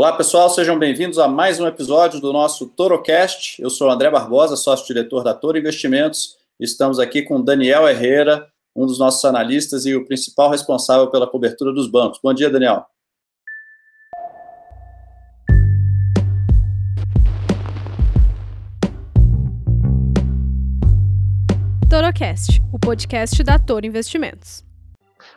Olá, pessoal, sejam bem-vindos a mais um episódio do nosso Torocast. Eu sou o André Barbosa, sócio-diretor da Toro Investimentos. Estamos aqui com Daniel Herrera, um dos nossos analistas e o principal responsável pela cobertura dos bancos. Bom dia, Daniel. Torocast, o podcast da Toro Investimentos.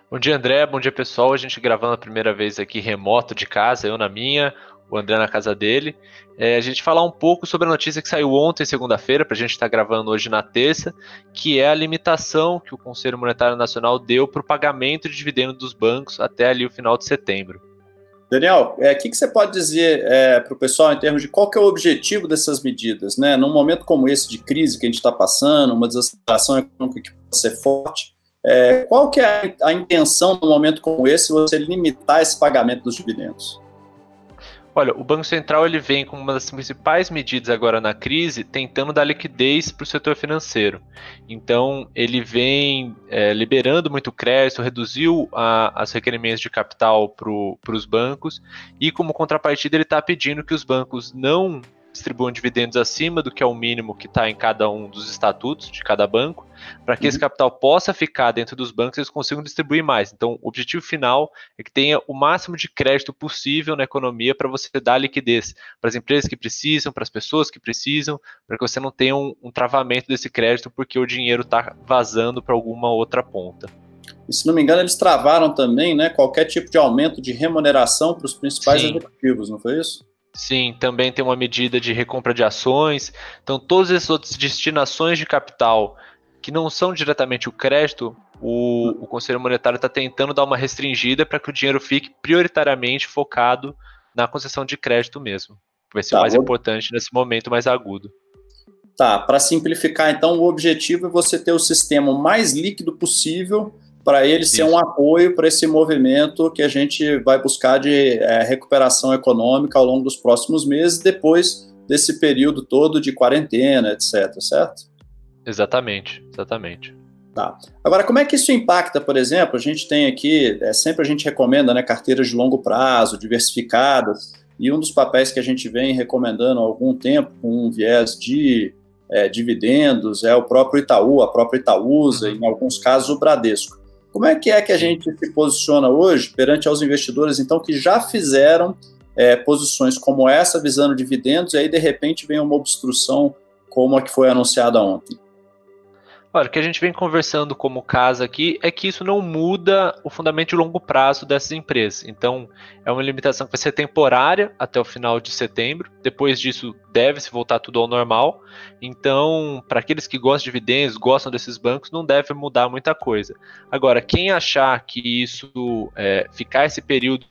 Bom dia, André. Bom dia, pessoal. A gente gravando a primeira vez aqui remoto de casa, eu na minha, o André na casa dele. É, a gente falar um pouco sobre a notícia que saiu ontem, segunda-feira, para a gente estar tá gravando hoje na terça, que é a limitação que o Conselho Monetário Nacional deu para o pagamento de dividendos dos bancos até ali o final de setembro. Daniel, o é, que, que, você pode dizer é, para o pessoal em termos de qual que é o objetivo dessas medidas? Né? Num momento como esse de crise que a gente está passando, uma desaceleração econômica que pode ser forte, é, qual que é a, intenção num momento como esse você limitar esse pagamento dos dividendos? Olha, o Banco Central ele vem com uma das principais medidas agora na crise, tentando dar liquidez para o setor financeiro. Então, ele vem é, liberando muito crédito, reduziu a, as requerimentos de capital para os bancos, e como contrapartida, ele está pedindo que os bancos não distribuam dividendos acima do que é o mínimo que está em cada um dos estatutos de cada banco, para que uhum. esse capital possa ficar dentro dos bancos e eles consigam distribuir mais. Então, o objetivo final é que tenha o máximo de crédito possível na economia para você dar liquidez para as empresas que precisam, para as pessoas que precisam, para que você não tenha um, um travamento desse crédito porque o dinheiro está vazando para alguma outra ponta. E se não me engano, eles travaram também né, qualquer tipo de aumento de remuneração para os principais Sim. executivos, não foi isso? Sim, também tem uma medida de recompra de ações. Então, todas essas outras destinações de capital que não são diretamente o crédito, o, o Conselho Monetário está tentando dar uma restringida para que o dinheiro fique prioritariamente focado na concessão de crédito mesmo. Que vai ser tá, o mais importante nesse momento mais agudo. Tá, para simplificar, então, o objetivo é você ter o sistema mais líquido possível para ele Isso. ser um apoio para esse movimento que a gente vai buscar de é, recuperação econômica ao longo dos próximos meses, depois desse período todo de quarentena, etc. Certo? Exatamente, exatamente. Tá. Agora, como é que isso impacta, por exemplo? A gente tem aqui, é, sempre a gente recomenda né, carteiras de longo prazo, diversificadas, e um dos papéis que a gente vem recomendando há algum tempo, com um viés de é, dividendos, é o próprio Itaú, a própria Itaúsa, uhum. em alguns casos o Bradesco. Como é que é que a gente se posiciona hoje perante aos investidores, então, que já fizeram é, posições como essa, visando dividendos, e aí, de repente, vem uma obstrução como a que foi anunciada ontem? Olha, o que a gente vem conversando como casa aqui é que isso não muda o fundamento de longo prazo dessas empresas. Então, é uma limitação que vai ser temporária até o final de setembro. Depois disso, deve se voltar tudo ao normal. Então, para aqueles que gostam de dividendos, gostam desses bancos, não deve mudar muita coisa. Agora, quem achar que isso é, ficar esse período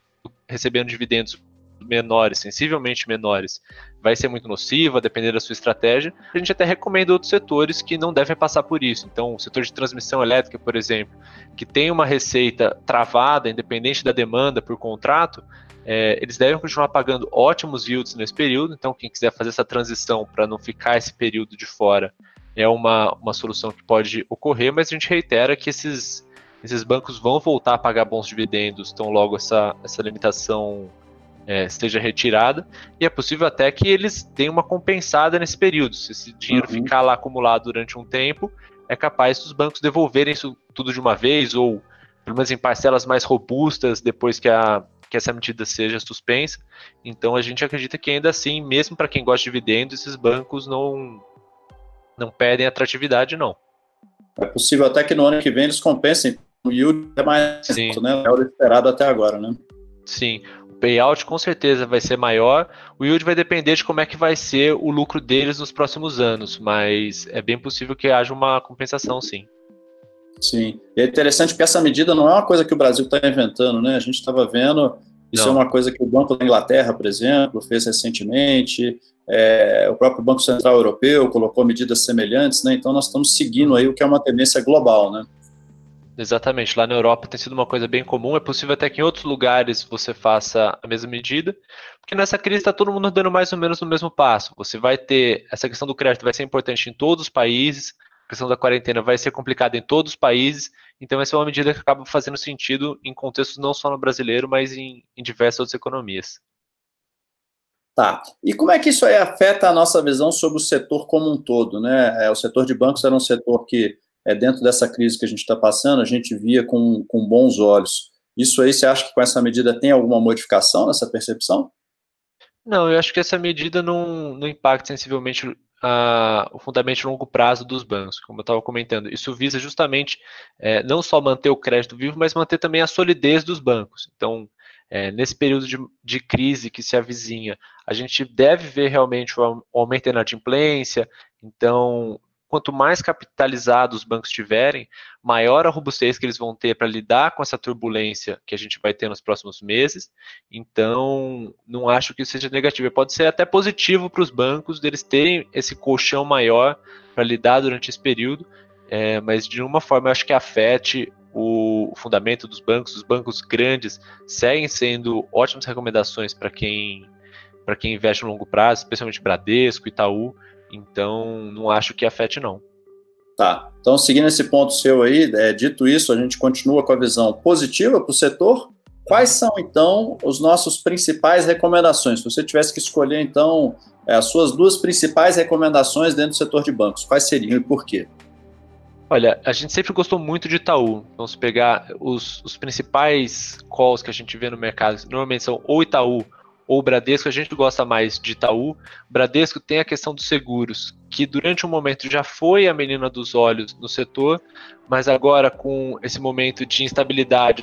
recebendo dividendos menores, sensivelmente menores, vai ser muito nociva, depender da sua estratégia. A gente até recomenda outros setores que não devem passar por isso. Então, o setor de transmissão elétrica, por exemplo, que tem uma receita travada, independente da demanda por contrato, é, eles devem continuar pagando ótimos yields nesse período. Então, quem quiser fazer essa transição para não ficar esse período de fora é uma, uma solução que pode ocorrer, mas a gente reitera que esses, esses bancos vão voltar a pagar bons dividendos, então logo essa, essa limitação é, esteja retirada, e é possível até que eles tenham uma compensada nesse período. Se esse dinheiro uhum. ficar lá acumulado durante um tempo, é capaz dos bancos devolverem isso tudo de uma vez, ou pelo menos em parcelas mais robustas depois que, a, que essa medida seja suspensa. Então a gente acredita que ainda assim, mesmo para quem gosta de dividendos, esses bancos não, não perdem atratividade, não. É possível até que no ano que vem eles compensem o yield é mais alto, né? É o esperado até agora, né? Sim payout com certeza vai ser maior. O yield vai depender de como é que vai ser o lucro deles nos próximos anos, mas é bem possível que haja uma compensação, sim. Sim, e é interessante porque essa medida não é uma coisa que o Brasil está inventando, né? A gente estava vendo, isso não. é uma coisa que o Banco da Inglaterra, por exemplo, fez recentemente, é, o próprio Banco Central Europeu colocou medidas semelhantes, né? Então nós estamos seguindo aí o que é uma tendência global, né? Exatamente, lá na Europa tem sido uma coisa bem comum. É possível até que em outros lugares você faça a mesma medida, porque nessa crise está todo mundo dando mais ou menos no mesmo passo. Você vai ter essa questão do crédito vai ser importante em todos os países, a questão da quarentena vai ser complicada em todos os países. Então essa é uma medida que acaba fazendo sentido em contextos não só no brasileiro, mas em, em diversas outras economias. Tá. E como é que isso afeta a nossa visão sobre o setor como um todo, né? É, o setor de bancos era um setor que, é, dentro dessa crise que a gente está passando, a gente via com, com bons olhos. Isso aí, você acha que com essa medida tem alguma modificação nessa percepção? Não, eu acho que essa medida não, não impacta sensivelmente uh, o fundamento longo prazo dos bancos, como eu estava comentando. Isso visa justamente é, não só manter o crédito vivo, mas manter também a solidez dos bancos. Então, é, nesse período de, de, crise que se avizinha, a gente deve ver realmente o aumento da inadimplência. Então, quanto mais capitalizados os bancos tiverem, maior a robustez que eles vão ter para lidar com essa turbulência que a gente vai ter nos próximos meses. Então, não acho que isso seja negativo. Pode ser até positivo para os bancos deles terem esse colchão maior para lidar durante esse período, é, mas de uma forma eu acho que afete o, fundamento dos bancos. Os bancos grandes seguem sendo ótimas recomendações para quem para quem investe no longo prazo, especialmente Bradesco, Itaú. Então, não acho que afete, não. Tá. Então, seguindo esse ponto seu aí, é, dito isso, a gente continua com a visão positiva para o setor. Quais são, então, os nossos principais recomendações? Se você tivesse que escolher, então, é, as suas duas principais recomendações dentro do setor de bancos, quais seriam e por quê? Olha, a gente sempre gostou muito de Itaú. Então, se pegar os, os principais calls que a gente vê no mercado, normalmente são ou Itaú ou Bradesco, a gente gosta mais de Itaú. Bradesco tem a questão dos seguros, que durante um momento já foi a menina dos olhos no setor, mas agora com esse momento de instabilidade,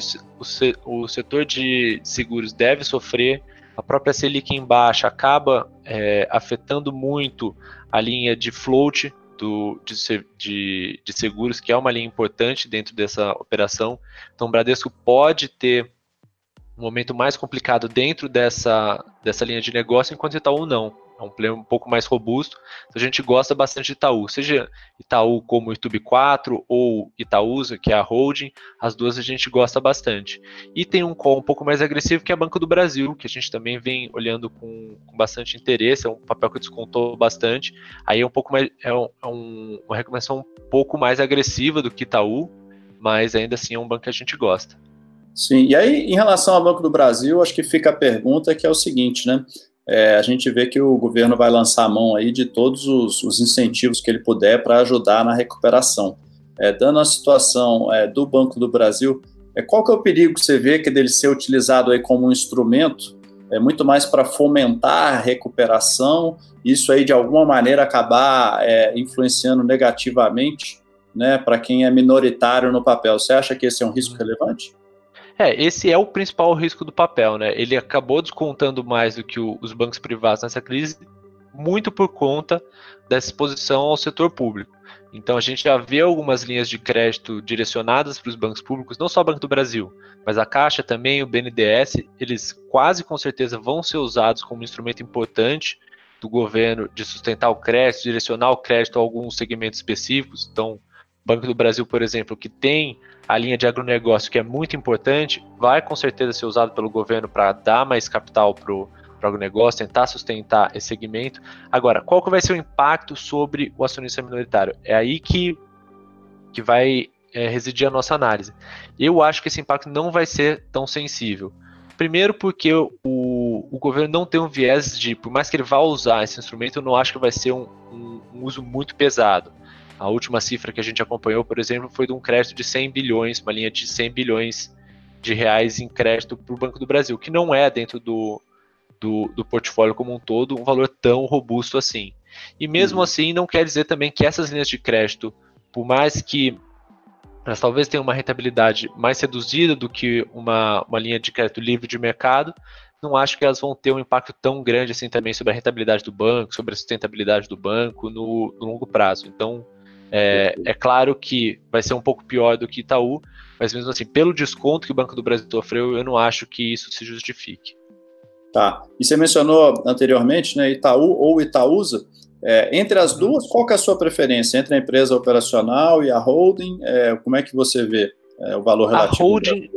o, setor de seguros deve sofrer. A própria Selic em baixa acaba é, afetando muito a linha de float do, de, de, de seguros, que é uma linha importante dentro dessa operação. Então, o Bradesco pode ter um momento mais complicado dentro dessa, dessa linha de negócio, enquanto Itaú não. É um player um pouco mais robusto. Então a gente gosta bastante de Itaú. Seja Itaú como YouTube 4 ou Itaúsa, que é a holding, as duas a gente gosta bastante. E tem um call um pouco mais agressivo, que é a Banco do Brasil, que a gente também vem olhando com, com bastante interesse. É um papel que descontou bastante. Aí é um pouco mais. É, um, é um, uma recomendação um pouco mais agressiva do que Itaú, mas ainda assim é um banco que a gente gosta. Sim, e aí, em relação ao Banco do Brasil, acho que fica a pergunta que é o seguinte, né? É, a gente vê que o governo vai lançar a mão aí de todos os, os incentivos que ele puder para ajudar na recuperação. É, dando a situação é, do Banco do Brasil, é, qual que é o perigo que você vê que dele ser utilizado aí como um instrumento, é muito mais para fomentar a recuperação, isso aí de alguma maneira acabar é, influenciando negativamente né, para quem é minoritário no papel. Você acha que esse é um risco relevante? É, esse é o principal risco do papel, né? Ele acabou descontando mais do que o, os bancos privados nessa crise, muito por conta dessa exposição ao setor público. Então a gente já vê algumas linhas de crédito direcionadas para os bancos públicos, não só o Banco do Brasil, mas a Caixa também, o BNDES, eles quase com certeza vão ser usados como instrumento importante do governo de sustentar o crédito, direcionar o crédito a alguns segmentos específicos. Então, Banco do Brasil, por exemplo, que tem a linha de agronegócio, que é muito importante, vai com certeza ser usado pelo governo para dar mais capital para o agronegócio, tentar sustentar esse segmento. Agora, qual que vai ser o impacto sobre o acionista minoritário? É aí que, que vai é, residir a nossa análise. Eu acho que esse impacto não vai ser tão sensível. Primeiro porque o, o governo não tem um viés de, por mais que ele vá usar esse instrumento, eu não acho que vai ser um, um, um uso muito pesado. A última cifra que a gente acompanhou, por exemplo, foi de um crédito de 100 bilhões, uma linha de 100 bilhões de reais em crédito para o Banco do Brasil, que não é dentro do, do, do, portfólio como um todo um valor tão robusto assim. E mesmo uhum. assim, não quer dizer também que essas linhas de crédito, por mais que elas talvez tenham uma rentabilidade mais reduzida do que uma, uma linha de crédito livre de mercado, não acho que elas vão ter um impacto tão grande assim também sobre a rentabilidade do banco, sobre a sustentabilidade do banco no, no longo prazo. Então, é, é, claro que vai ser um pouco pior do que Itaú, mas mesmo assim, pelo desconto que o Banco do Brasil sofreu, eu não acho que isso se justifique. Tá. E você mencionou anteriormente, né, Itaú ou Itaúsa. É, entre as uhum. duas, qual é a sua preferência? Entre a empresa operacional e a holding, é, como é que você vê é, o valor relativo? A holding,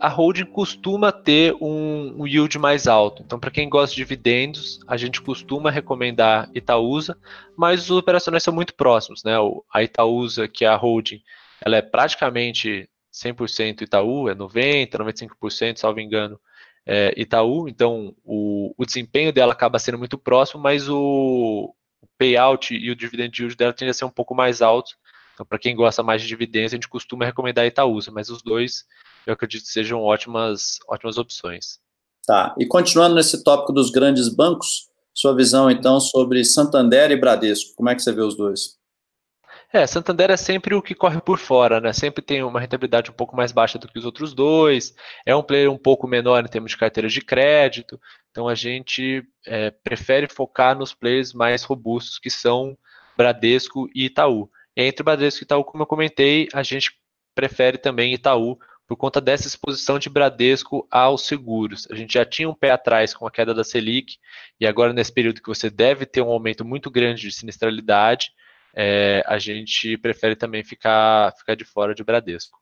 a holding costuma ter um, um yield mais alto. Então, para quem gosta de dividendos, a gente costuma recomendar Itaúsa, mas os operacionais são muito próximos. Né? A Itaúsa, que é a holding, ela é praticamente 100% Itaú, é 90%, 95%, salvo engano, é, Itaú, então o, o, desempenho dela acaba sendo muito próximo, mas o, o payout e o dividend yield dela tende a ser um pouco mais alto. Então, para quem gosta mais de dividendos, a gente costuma recomendar Itaúsa, mas os dois eu acredito que sejam ótimas, ótimas opções. Tá. E continuando nesse tópico dos grandes bancos, sua visão então sobre Santander e Bradesco, como é que você vê os dois? É, Santander é sempre o que corre por fora, né? Sempre tem uma rentabilidade um pouco mais baixa do que os outros dois, é um player um pouco menor em termos de carteiras de crédito, então a gente é, prefere focar nos players mais robustos que são Bradesco e Itaú. Entre Bradesco e Itaú, como eu comentei, a gente prefere também Itaú por conta dessa exposição de Bradesco aos seguros. A gente já tinha um pé atrás com a queda da Selic, e agora nesse período que você deve ter um aumento muito grande de sinistralidade, é, a gente prefere também ficar, ficar de fora de Bradesco.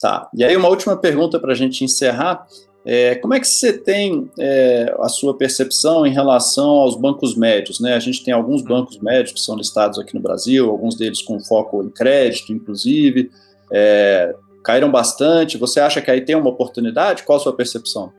Tá. E aí, uma última pergunta para a gente encerrar. É, como é que você tem é, a sua percepção em relação aos bancos médios? Né? A gente tem alguns hum. bancos médios que são listados aqui no Brasil, alguns deles com foco em crédito, inclusive, é, caíram bastante. Você acha que aí tem uma oportunidade? Qual a sua percepção?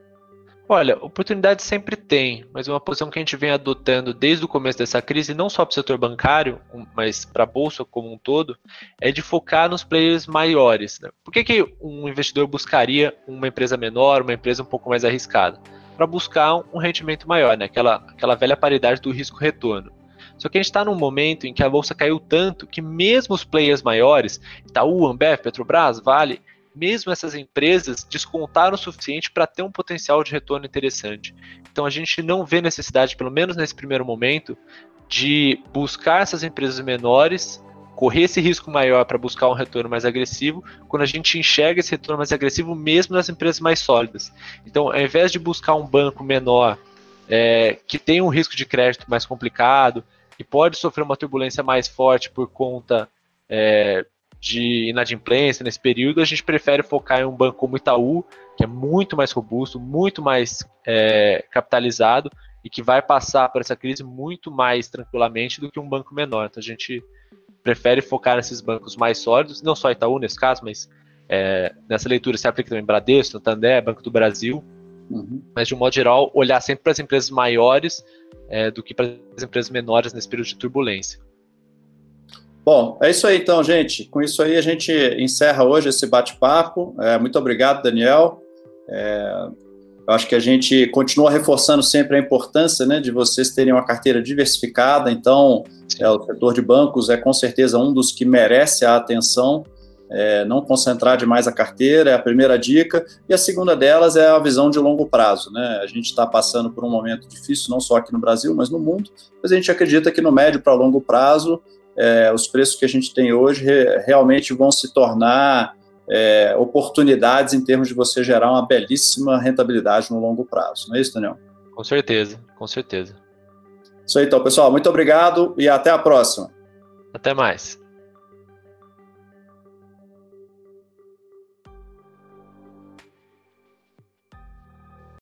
Olha, oportunidade sempre tem, mas uma posição que a gente vem adotando desde o começo dessa crise, não só para o setor bancário, mas para a bolsa como um todo, é de focar nos players maiores. Né? Por que, que um investidor buscaria uma empresa menor, uma empresa um pouco mais arriscada? Para buscar um rendimento maior, né? aquela, aquela velha paridade do risco-retorno. Só que a gente está num momento em que a bolsa caiu tanto que mesmo os players maiores, Itaú, Ambev, Petrobras, Vale, mesmo essas empresas descontaram o suficiente para ter um potencial de retorno interessante. Então a gente não vê necessidade, pelo menos nesse primeiro momento, de buscar essas empresas menores, correr esse risco maior para buscar um retorno mais agressivo, quando a gente enxerga esse retorno mais agressivo mesmo nas empresas mais sólidas. Então, ao invés de buscar um banco menor é, que tem um risco de crédito mais complicado e pode sofrer uma turbulência mais forte por conta é, de inadimplência nesse período, a gente prefere focar em um banco como Itaú, que é muito mais robusto, muito mais é, capitalizado e que vai passar por essa crise muito mais tranquilamente do que um banco menor. Então a gente prefere focar nesses bancos mais sólidos, não só Itaú nesse caso, mas é, nessa leitura se aplica também Bradesco, Santander, Banco do Brasil, uhum. mas de um modo geral olhar sempre para as empresas maiores é, do que para as empresas menores nesse período de turbulência. Bom, é isso aí então, gente. Com isso aí a gente encerra hoje esse bate-papo. É, muito obrigado, Daniel. É, eu acho que a gente continua reforçando sempre a importância né, de vocês terem uma carteira diversificada. Então, é, o setor de bancos é com certeza um dos que merece a atenção. É, não concentrar demais a carteira é a primeira dica. E a segunda delas é a visão de longo prazo. Né? A gente está passando por um momento difícil, não só aqui no Brasil, mas no mundo. Mas a gente acredita que no médio para longo prazo é, os preços que a gente tem hoje re, realmente vão se tornar é, oportunidades em termos de você gerar uma belíssima rentabilidade no longo prazo. Não é isso, Daniel? Com certeza, com certeza. Isso aí, então, pessoal. Muito obrigado e até a próxima. Até mais.